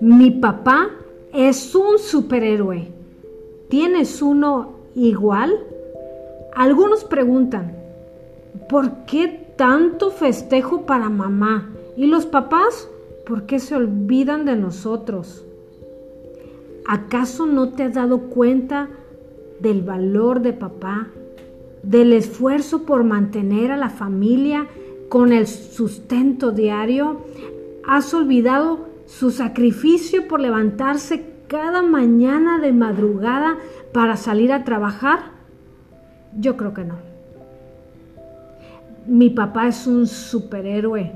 Mi papá es un superhéroe. ¿Tienes uno igual? Algunos preguntan, ¿por qué tanto festejo para mamá? ¿Y los papás? ¿Por qué se olvidan de nosotros? ¿Acaso no te has dado cuenta del valor de papá? ¿Del esfuerzo por mantener a la familia con el sustento diario? ¿Has olvidado su sacrificio por levantarse cada mañana de madrugada para salir a trabajar? Yo creo que no. Mi papá es un superhéroe.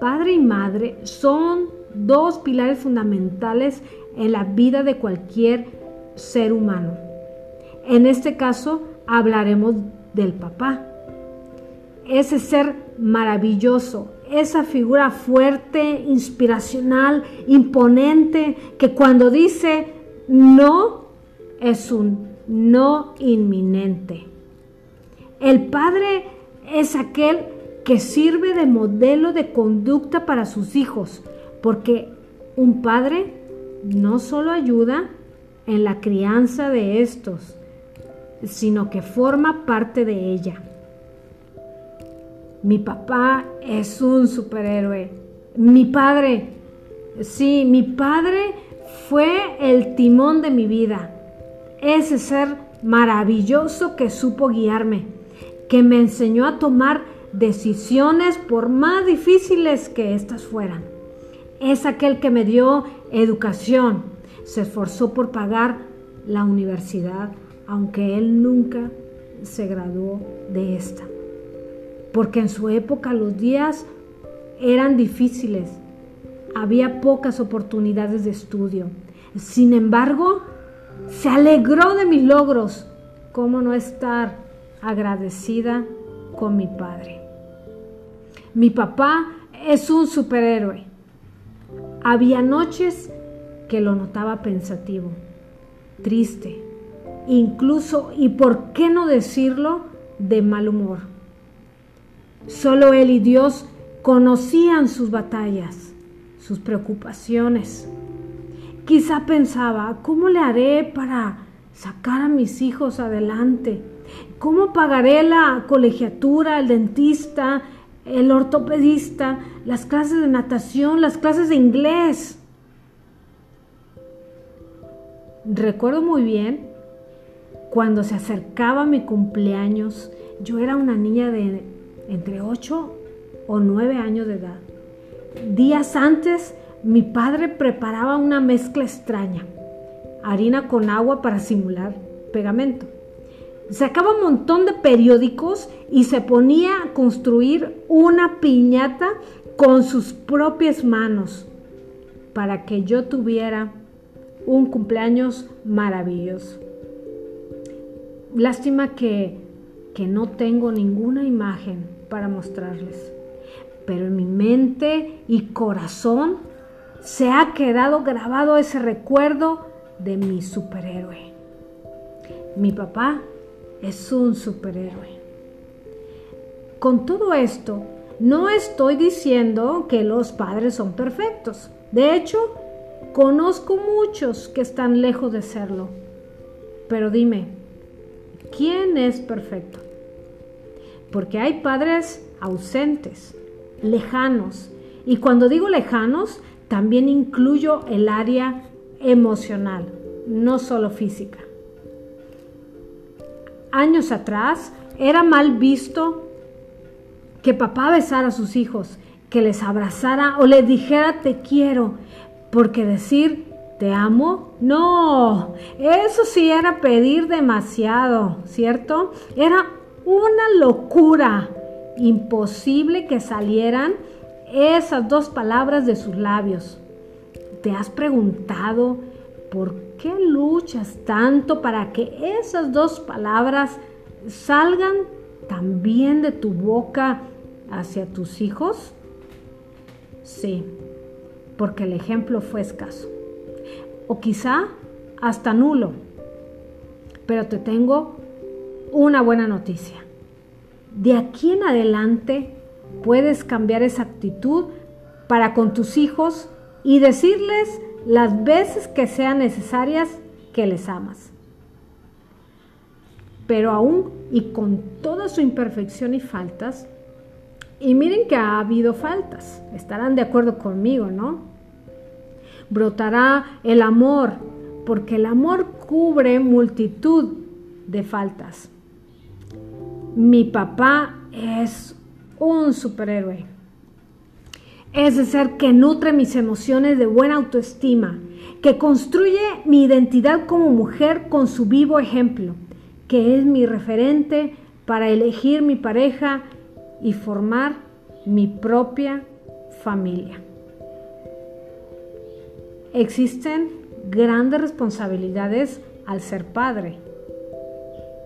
Padre y madre son dos pilares fundamentales en la vida de cualquier ser humano. En este caso hablaremos del papá. Ese ser maravilloso, esa figura fuerte, inspiracional, imponente, que cuando dice no, es un no inminente. El padre es aquel que sirve de modelo de conducta para sus hijos, porque un padre no solo ayuda en la crianza de estos, sino que forma parte de ella. Mi papá es un superhéroe. Mi padre, sí, mi padre fue el timón de mi vida. Ese ser maravilloso que supo guiarme, que me enseñó a tomar decisiones por más difíciles que éstas fueran. Es aquel que me dio educación, se esforzó por pagar la universidad, aunque él nunca se graduó de esta porque en su época los días eran difíciles, había pocas oportunidades de estudio. Sin embargo, se alegró de mis logros. ¿Cómo no estar agradecida con mi padre? Mi papá es un superhéroe. Había noches que lo notaba pensativo, triste, incluso, y por qué no decirlo, de mal humor. Solo él y Dios conocían sus batallas, sus preocupaciones. Quizá pensaba, ¿cómo le haré para sacar a mis hijos adelante? ¿Cómo pagaré la colegiatura, el dentista, el ortopedista, las clases de natación, las clases de inglés? Recuerdo muy bien cuando se acercaba mi cumpleaños, yo era una niña de entre 8 o 9 años de edad. Días antes, mi padre preparaba una mezcla extraña, harina con agua para simular pegamento. Sacaba un montón de periódicos y se ponía a construir una piñata con sus propias manos para que yo tuviera un cumpleaños maravilloso. Lástima que, que no tengo ninguna imagen para mostrarles. Pero en mi mente y corazón se ha quedado grabado ese recuerdo de mi superhéroe. Mi papá es un superhéroe. Con todo esto, no estoy diciendo que los padres son perfectos. De hecho, conozco muchos que están lejos de serlo. Pero dime, ¿quién es perfecto? porque hay padres ausentes, lejanos. Y cuando digo lejanos, también incluyo el área emocional, no solo física. Años atrás era mal visto que papá besara a sus hijos, que les abrazara o les dijera te quiero, porque decir te amo, no, eso sí era pedir demasiado, ¿cierto? Era una locura. Imposible que salieran esas dos palabras de sus labios. ¿Te has preguntado por qué luchas tanto para que esas dos palabras salgan también de tu boca hacia tus hijos? Sí, porque el ejemplo fue escaso. O quizá hasta nulo. Pero te tengo una buena noticia. de aquí en adelante puedes cambiar esa actitud para con tus hijos y decirles las veces que sean necesarias que les amas. Pero aún y con toda su imperfección y faltas, y miren que ha habido faltas, estarán de acuerdo conmigo, ¿no? Brotará el amor, porque el amor cubre multitud de faltas. Mi papá es un superhéroe. Es el ser que nutre mis emociones de buena autoestima, que construye mi identidad como mujer con su vivo ejemplo, que es mi referente para elegir mi pareja y formar mi propia familia. Existen grandes responsabilidades al ser padre.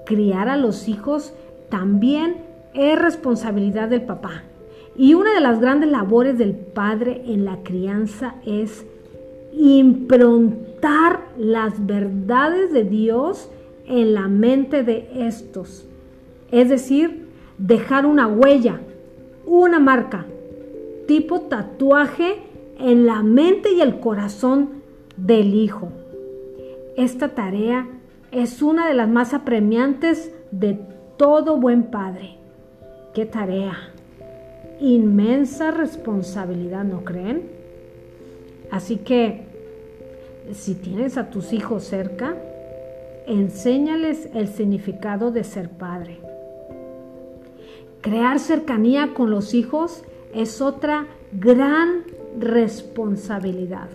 Criar a los hijos también es responsabilidad del papá. Y una de las grandes labores del padre en la crianza es improntar las verdades de Dios en la mente de estos. Es decir, dejar una huella, una marca, tipo tatuaje en la mente y el corazón del Hijo. Esta tarea es una de las más apremiantes de todo buen padre. ¿Qué tarea? Inmensa responsabilidad, ¿no creen? Así que, si tienes a tus hijos cerca, enséñales el significado de ser padre. Crear cercanía con los hijos es otra gran responsabilidad.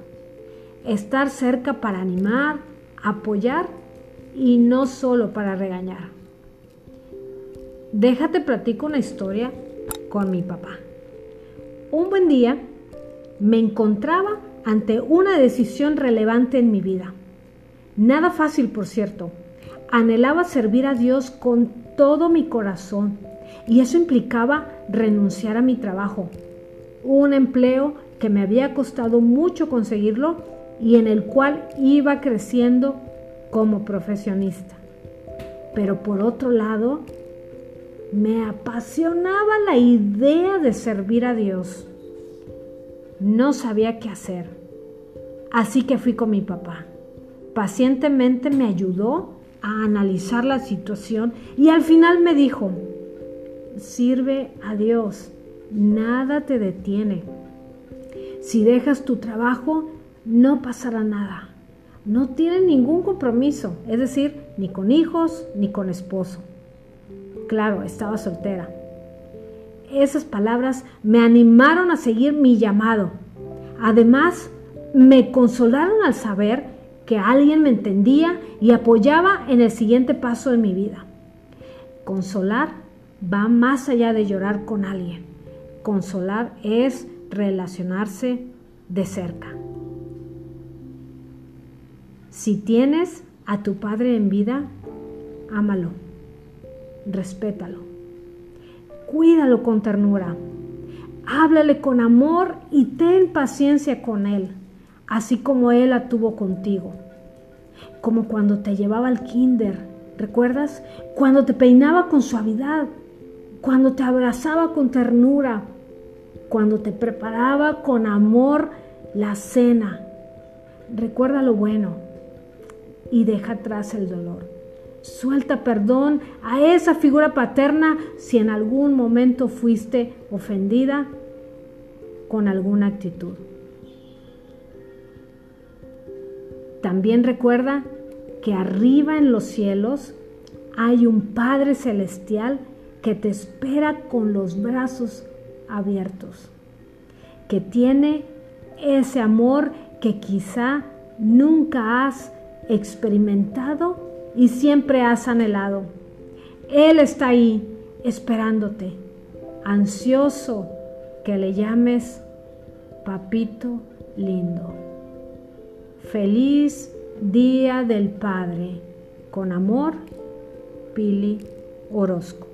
Estar cerca para animar, apoyar y no solo para regañar. Déjate platico una historia con mi papá. Un buen día me encontraba ante una decisión relevante en mi vida. Nada fácil, por cierto. Anhelaba servir a Dios con todo mi corazón y eso implicaba renunciar a mi trabajo, un empleo que me había costado mucho conseguirlo y en el cual iba creciendo como profesionista. Pero por otro lado, me apasionaba la idea de servir a Dios. No sabía qué hacer, así que fui con mi papá. Pacientemente me ayudó a analizar la situación y al final me dijo, sirve a Dios, nada te detiene. Si dejas tu trabajo, no pasará nada. No tienes ningún compromiso, es decir, ni con hijos ni con esposo. Claro, estaba soltera. Esas palabras me animaron a seguir mi llamado. Además, me consolaron al saber que alguien me entendía y apoyaba en el siguiente paso de mi vida. Consolar va más allá de llorar con alguien. Consolar es relacionarse de cerca. Si tienes a tu padre en vida, ámalo, respétalo, cuídalo con ternura, háblale con amor y ten paciencia con él, así como él la tuvo contigo. Como cuando te llevaba al kinder, ¿recuerdas? Cuando te peinaba con suavidad, cuando te abrazaba con ternura, cuando te preparaba con amor la cena. Recuerda lo bueno y deja atrás el dolor. Suelta perdón a esa figura paterna si en algún momento fuiste ofendida con alguna actitud. También recuerda que arriba en los cielos hay un Padre Celestial que te espera con los brazos abiertos, que tiene ese amor que quizá nunca has experimentado y siempre has anhelado. Él está ahí esperándote, ansioso que le llames papito lindo. Feliz Día del Padre. Con amor, Pili Orozco.